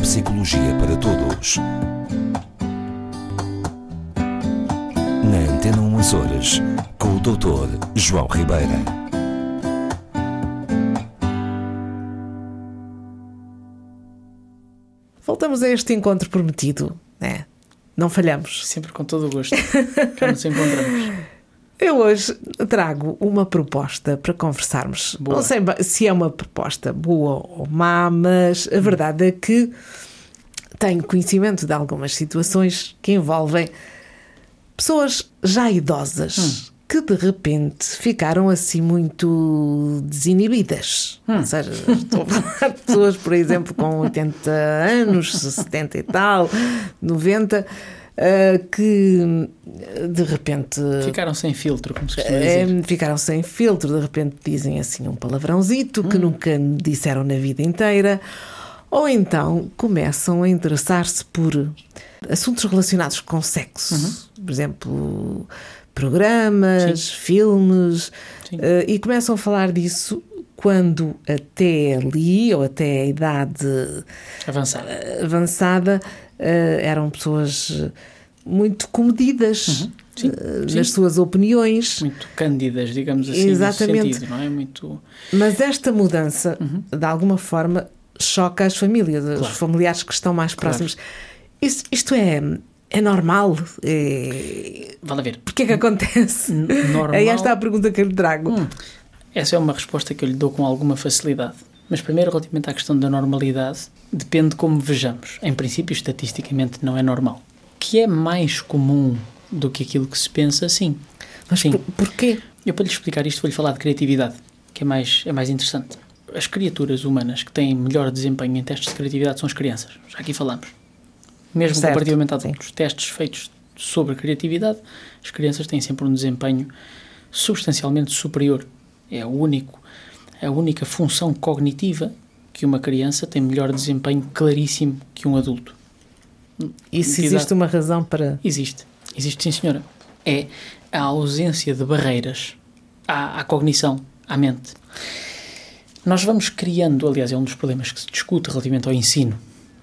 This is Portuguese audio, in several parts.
psicologia para todos. Na Antena 1 Açores, com o Dr. João Ribeira. Voltamos a este encontro prometido, né? Não falhamos. Sempre com todo o gosto. Já nos encontramos. Eu hoje trago uma proposta para conversarmos. Boa. Não sei se é uma proposta boa ou má, mas a verdade é que tenho conhecimento de algumas situações que envolvem pessoas já idosas que de repente ficaram assim muito desinibidas. Ou seja, estou a falar de pessoas, por exemplo, com 80 anos, 70 e tal, 90. Ah, que de repente Ficaram sem filtro, como se costuma é, dizer. ficaram sem filtro, de repente dizem assim um palavrãozito Hum. que nunca disseram na vida inteira, ou então começam a interessar-se por assuntos relacionados com sexo, Uhum. por exemplo, programas, filmes, Sim. eh, e começam a falar disso quando até ali, ou até a idade avançada, eh, eram pessoas eh, muito comedidas Uhum. Sim, eh, sim. nas suas opiniões. Muito cândidas, digamos assim, Exatamente. nesse sentido, não é? Muito... Mas esta mudança, de alguma forma, choca as famílias, os Claro. familiares que estão mais Claro. próximos. Isto, isto é, é normal? É... Vale a ver. Porquê que acontece? normal- É esta a pergunta que eu lhe trago. Hum, essa é uma resposta que eu lhe dou com alguma facilidade. Mas primeiro, relativamente à questão da normalidade, depende de como vejamos. Em princípio, estatisticamente, não é normal. Que é mais comum do que aquilo que se pensa, sim. Mas sim. por, porquê? Eu, para lhe explicar isto, vou-lhe falar de criatividade, que é mais, é mais interessante. As criaturas humanas que têm melhor desempenho em testes de criatividade são as crianças. Já aqui falamos. Mesmo Certo, comparativamente a sim. adultos. Testes feitos sobre criatividade, as crianças têm sempre um desempenho substancialmente superior. É o único, a única função cognitiva que uma criança tem melhor desempenho claríssimo que um adulto. E se existe uma razão para. Existe. Existe, sim, senhora. É a ausência de barreiras à, à cognição, à mente. Nós vamos criando, aliás, é um dos problemas que se discute relativamente ao ensino,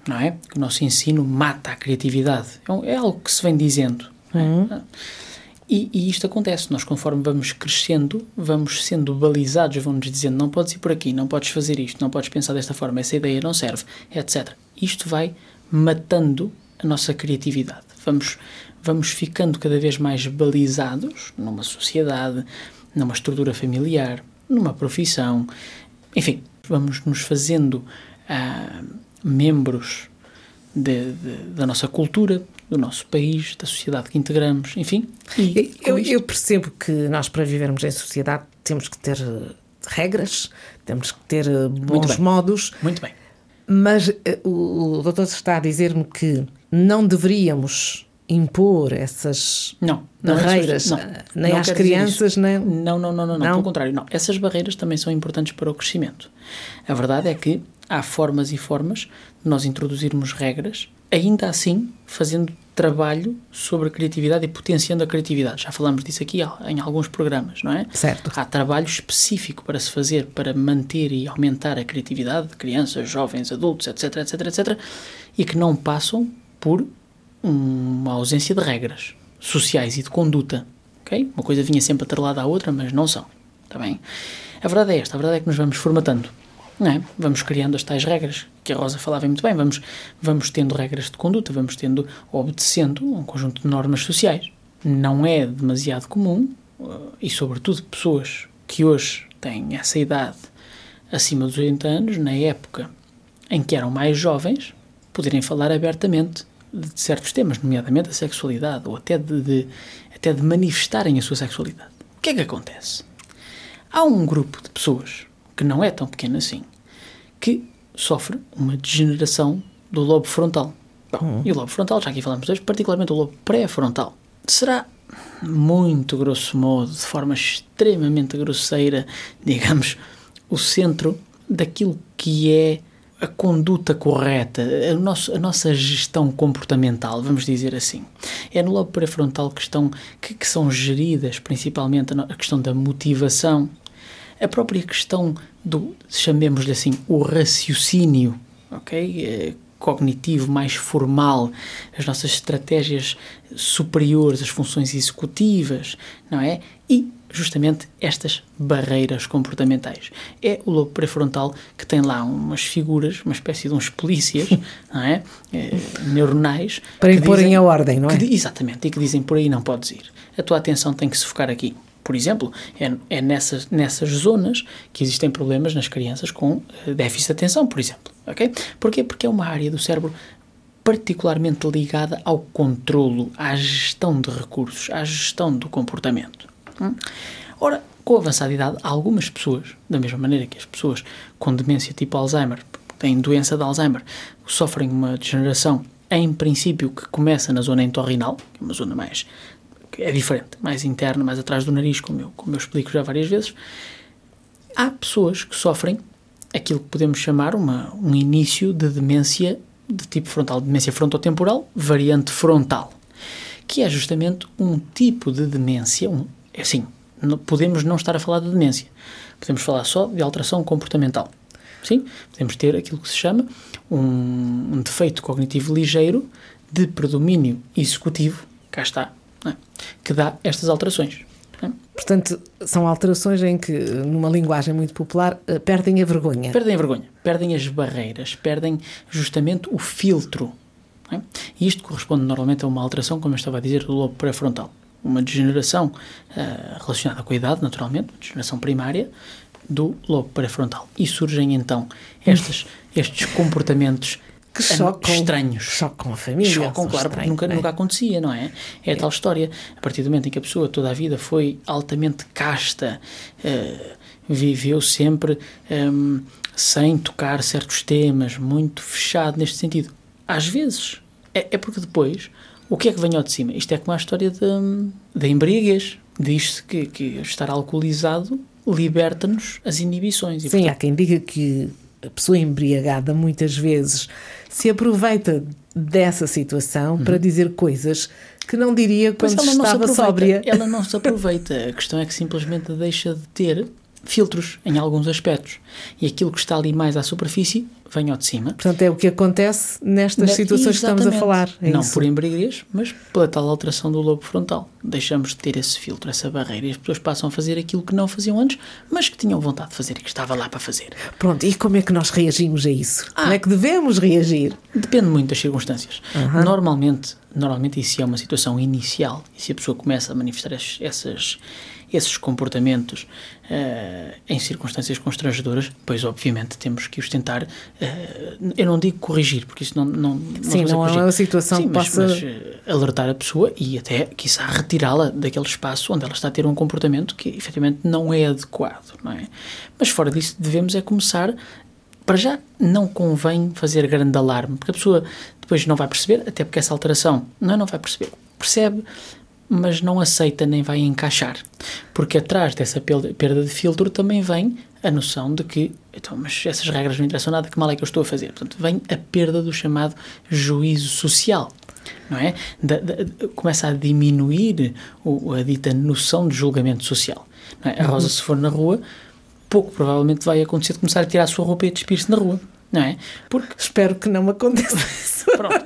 não é? Que o nosso ensino mata a criatividade. É, é algo que se vem dizendo. não é? E, e isto acontece. Nós, conforme vamos crescendo, vamos sendo balizados, vão-nos dizendo não podes ir por aqui, não podes fazer isto, não podes pensar desta forma, essa ideia não serve, etc. Isto vai matando a nossa criatividade. Vamos, vamos ficando cada vez mais balizados numa sociedade, numa estrutura familiar, numa profissão, enfim, vamos nos fazendo ah, membros de- de- da nossa cultura, do nosso país, da sociedade que integramos, enfim. E Eu, isto- eu percebo que nós, para vivermos em sociedade, temos que ter eh, regras, temos que ter eh, bons bem. modos. Muito bem. Mas eh, o, o doutor está a dizer-me que não deveríamos impor essas Não, não é barreiras susto- eh, nem não às crianças, nem. Não, não, não, não, não, Não? pelo contrário, não. Essas barreiras também são importantes para o crescimento. A verdade é que há formas e formas de nós introduzirmos regras, ainda assim fazendo trabalho sobre a criatividade e potenciando a criatividade. Já falamos disso aqui em alguns programas, não é? Certo. Há trabalho específico para se fazer para manter e aumentar a criatividade de crianças, jovens, adultos, etc, etc, etc, e que não passam por uma ausência de regras sociais e de conduta. ok? Uma coisa vinha sempre atrelada à outra, mas não são. Está bem? A verdade é esta, a verdade é que nos vamos formatando. Não é? Vamos criando as tais regras que a Rosa falava muito bem, vamos, vamos tendo regras de conduta, vamos tendo, obedecendo um conjunto de normas sociais. Não é demasiado comum, eh, e sobretudo pessoas que hoje têm essa idade acima dos 80 anos, na época em que eram mais jovens, poderem falar abertamente de certos temas, nomeadamente a sexualidade, ou até de, de- até de manifestarem a sua sexualidade. O que é que acontece? Há um grupo de pessoas, que não é tão pequeno assim, que sofre uma degeneração do lobo frontal. Bom, e o lobo frontal, já aqui falamos hoje, particularmente o lobo pré-frontal, será muito grosso modo, de forma extremamente grosseira, digamos, o centro daquilo que é a conduta correta, a, nosso, a nossa gestão comportamental, vamos dizer assim. É no lobo pré-frontal que, estão, que, que são geridas principalmente a questão da motivação, a própria questão do, chamemos-lhe assim, o raciocínio, ok? Eh, cognitivo mais formal, as nossas estratégias superiores, as funções executivas, não é? E justamente estas barreiras comportamentais. É o lobo pré-frontal que tem lá umas figuras, uma espécie de uns polícias, não é? é neuronais. Para imporem a ordem, não é? Que, exatamente, e que dizem por aí não podes ir. A tua atenção tem que se focar aqui. Por exemplo, é, é nessas, nessas zonas que existem problemas nas crianças com eh, déficit de atenção, por exemplo. ok? Porquê? Porque é uma área do cérebro particularmente ligada ao controlo, à gestão de recursos, à gestão do comportamento. Hum? Ora, com a avançada idade, algumas pessoas, da mesma maneira que as pessoas com demência tipo Alzheimer, têm doença de Alzheimer, sofrem uma degeneração, em princípio, que começa na zona entorrinal, que é uma zona mais é diferente, mais interna, mais atrás do nariz, como eu, como eu explico já várias vezes. Há pessoas que sofrem aquilo que podemos chamar uma, um início de demência de tipo frontal, demência frontotemporal, variante frontal, que é justamente um tipo de demência, um, é assim, podemos não estar a falar de demência, podemos falar só de alteração comportamental. Sim, podemos ter aquilo que se chama um, um defeito cognitivo ligeiro de predomínio executivo, cá está, é? que dá estas alterações. É? Portanto, são alterações em que, numa linguagem muito popular, eh, perdem a vergonha. Perdem a vergonha, perdem as barreiras, perdem justamente o filtro. É? E isto corresponde normalmente a uma alteração, como eu estava a dizer, do lobo pré-frontal. Uma degeneração uh, relacionada com a idade, naturalmente, uma degeneração primária do lobo pré-frontal. E surgem então estes, estes comportamentos que chocam, estranhos. Chocam a família. Chocam, claro, porque nunca, é? nunca acontecia, não é? É a tal história. A partir do momento em que a pessoa toda a vida foi altamente casta, uh, viveu sempre um, ehm, sem tocar certos temas, muito fechado neste sentido. Às vezes, é, é, porque depois, o que é que vem ao de cima? Isto é como a história da embriaguez. Diz-se que, que estar alcoolizado liberta-nos as inibições. E, Sim, portanto, há quem diga que a pessoa embriagada muitas vezes se aproveita dessa situação uhum. para dizer coisas que não diria quando estava sóbria. Ela não se aproveita. A questão é que simplesmente deixa de ter filtros em alguns aspectos. E aquilo que está ali mais à superfície vem ao de cima. Portanto, é o que acontece nestas situações Exatamente. que estamos a falar. É não isso? por embriaguez, mas pela tal alteração do lobo frontal. Deixamos de ter esse filtro, essa barreira, e as pessoas passam a fazer aquilo que não faziam antes, mas que tinham vontade de fazer e que estava lá para fazer. Pronto, e como é que nós reagimos a isso? Ah, como é que devemos reagir? Depende muito das circunstâncias. Uhum. Normalmente, normalmente isso é uma situação inicial, e se a pessoa começa a manifestar essas esses comportamentos uh, em circunstâncias constrangedoras, pois obviamente temos que os tentar, eu não digo corrigir, porque isso não não, não Sim, não é uma situação Sim, que mas, possa... mas uh, alertar a pessoa e até, quiçá, retirá-la daquele espaço onde ela está a ter um comportamento que efetivamente não é adequado, não é? Mas fora disso devemos é começar para já não convém fazer grande alarme, porque a pessoa depois não vai perceber, até porque essa alteração não, não vai perceber. Percebe, mas não aceita nem vai encaixar. Porque atrás dessa perda de filtro também vem a noção de que, então, mas essas regras não interessam nada, que mal é que eu estou a fazer? Portanto, vem a perda do chamado juízo social. Não é? Da, da, começa a diminuir o, a dita noção de julgamento social. É? A Rosa, uhum. se for na rua, pouco provavelmente vai acontecer de começar a tirar a sua roupa e despir-se na rua não é? Porque espero que não me aconteça isso. Pronto.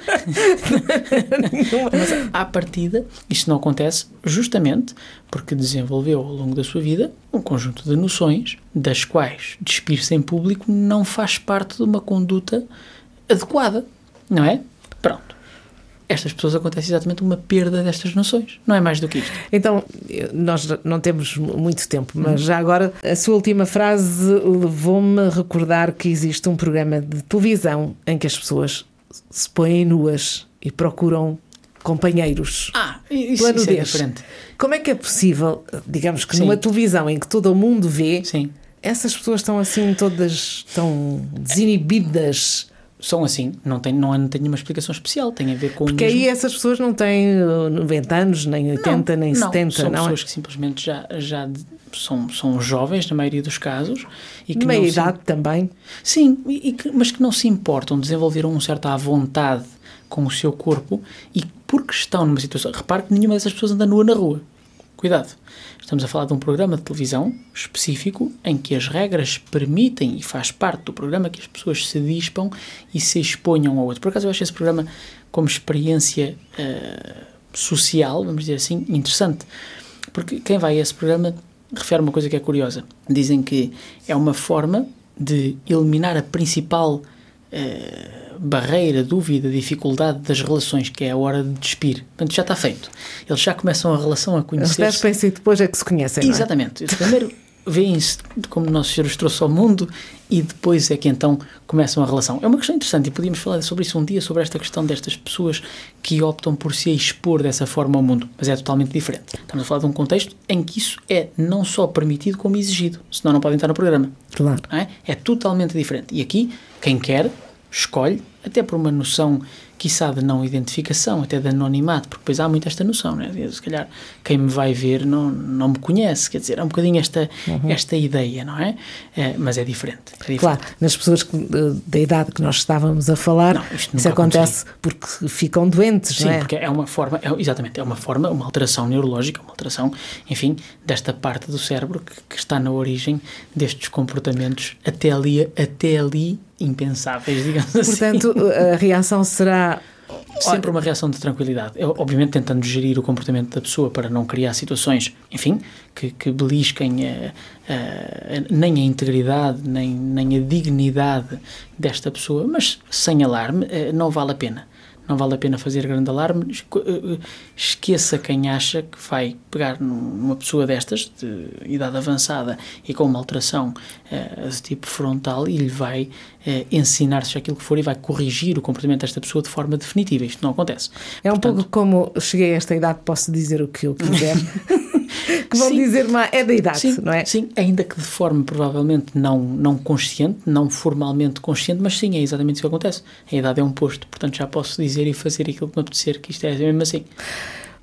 Mas à partida, isto não acontece justamente porque desenvolveu ao longo da sua vida um conjunto de noções das quais despir-se em público não faz parte de uma conduta adequada, não é? Pronto estas pessoas acontece exatamente uma perda destas noções. Não é mais do que isto. Então, nós não temos muito tempo, mas uhum. já agora a sua última frase levou-me a recordar que existe um programa de televisão em que as pessoas se põem nuas e procuram companheiros. Ah, isso, isso é diferente. Como é que é possível, digamos que Sim. numa televisão em que todo o mundo vê, Sim. essas pessoas estão assim todas tão desinibidas? São assim, não tem, não, não tem nenhuma explicação especial, tem a ver com. Porque aí essas pessoas não têm 90 uh, anos, nem 80, não, nem não, 70, são não pessoas é? que simplesmente já, já são, são jovens, na maioria dos casos. E que Meia idade se... também. Sim, e que, mas que não se importam, desenvolveram um certo à vontade com o seu corpo e porque estão numa situação. Repare que nenhuma dessas pessoas anda nua na rua Cuidado, estamos a falar de um programa de televisão específico em que as regras permitem e faz parte do programa que as pessoas se dispam e se exponham ao outro. Por acaso eu acho esse programa como experiência uh, social, vamos dizer assim, interessante. Porque quem vai a esse programa refere uma coisa que é curiosa. Dizem que é uma forma de eliminar a principal uh, barreira, dúvida, dificuldade das relações, que é a hora de despir. Portanto, já está feito. Eles já começam a relação a conhecer. Eles despem-se e depois é que se conhecem. Exatamente. É? Primeiro veem-se como Nosso Senhor os trouxe ao mundo e depois é que então começam a relação. É uma questão interessante e podíamos falar sobre isso um dia, sobre esta questão destas pessoas que optam por se expor dessa forma ao mundo, mas é totalmente diferente. Estamos a falar de um contexto em que isso é não só permitido como exigido, senão não podem estar no programa. Claro. É? é totalmente diferente. E aqui, quem quer, escolhe até por uma noção, quiçá, de não identificação, até de anonimato, porque depois há muito esta noção, né? se calhar quem me vai ver não, não me conhece, quer dizer, é um bocadinho esta, uhum. esta ideia, não é? é? Mas é diferente, é diferente. Claro, nas pessoas que, da idade que nós estávamos a falar, não, isso acontece porque ficam doentes, Sim, não é? porque é uma forma, é, exatamente, é uma forma, uma alteração neurológica, uma alteração, enfim, desta parte do cérebro que, que está na origem destes comportamentos até ali, até ali impensáveis, digamos assim. Portanto, a reação será Sempre uma reação de tranquilidade. Eu, obviamente tentando gerir o comportamento da pessoa para não criar situações, enfim, que, que belisquem a, a, a, nem a integridade, nem, nem a dignidade desta pessoa, mas sem alarme, eh, não vale a pena não vale a pena fazer grande alarme. Eh, eh, esqueça quem acha que vai pegar numa pessoa destas, de idade avançada e com uma alteração uh, de tipo frontal, e lhe vai uh, ensinar se aquilo que for e vai corrigir o comportamento desta pessoa de forma definitiva. Isto não acontece. É um Portanto, pouco como cheguei a esta idade, posso dizer o que eu quiser. que vão sim, dizer, mas é da idade, sim, não é? Sim, ainda que de forma provavelmente não, não consciente, não formalmente consciente, mas sim, é exatamente isso que acontece. A idade é um posto, portanto já posso dizer e fazer aquilo que me apetecer, que isto é mesmo assim.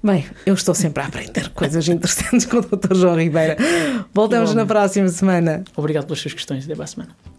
Bem, eu estou sempre a aprender coisas interessantes com o Dr. João Ribeira. Voltamos na próxima semana. Obrigado pelas suas questões. Até para a semana.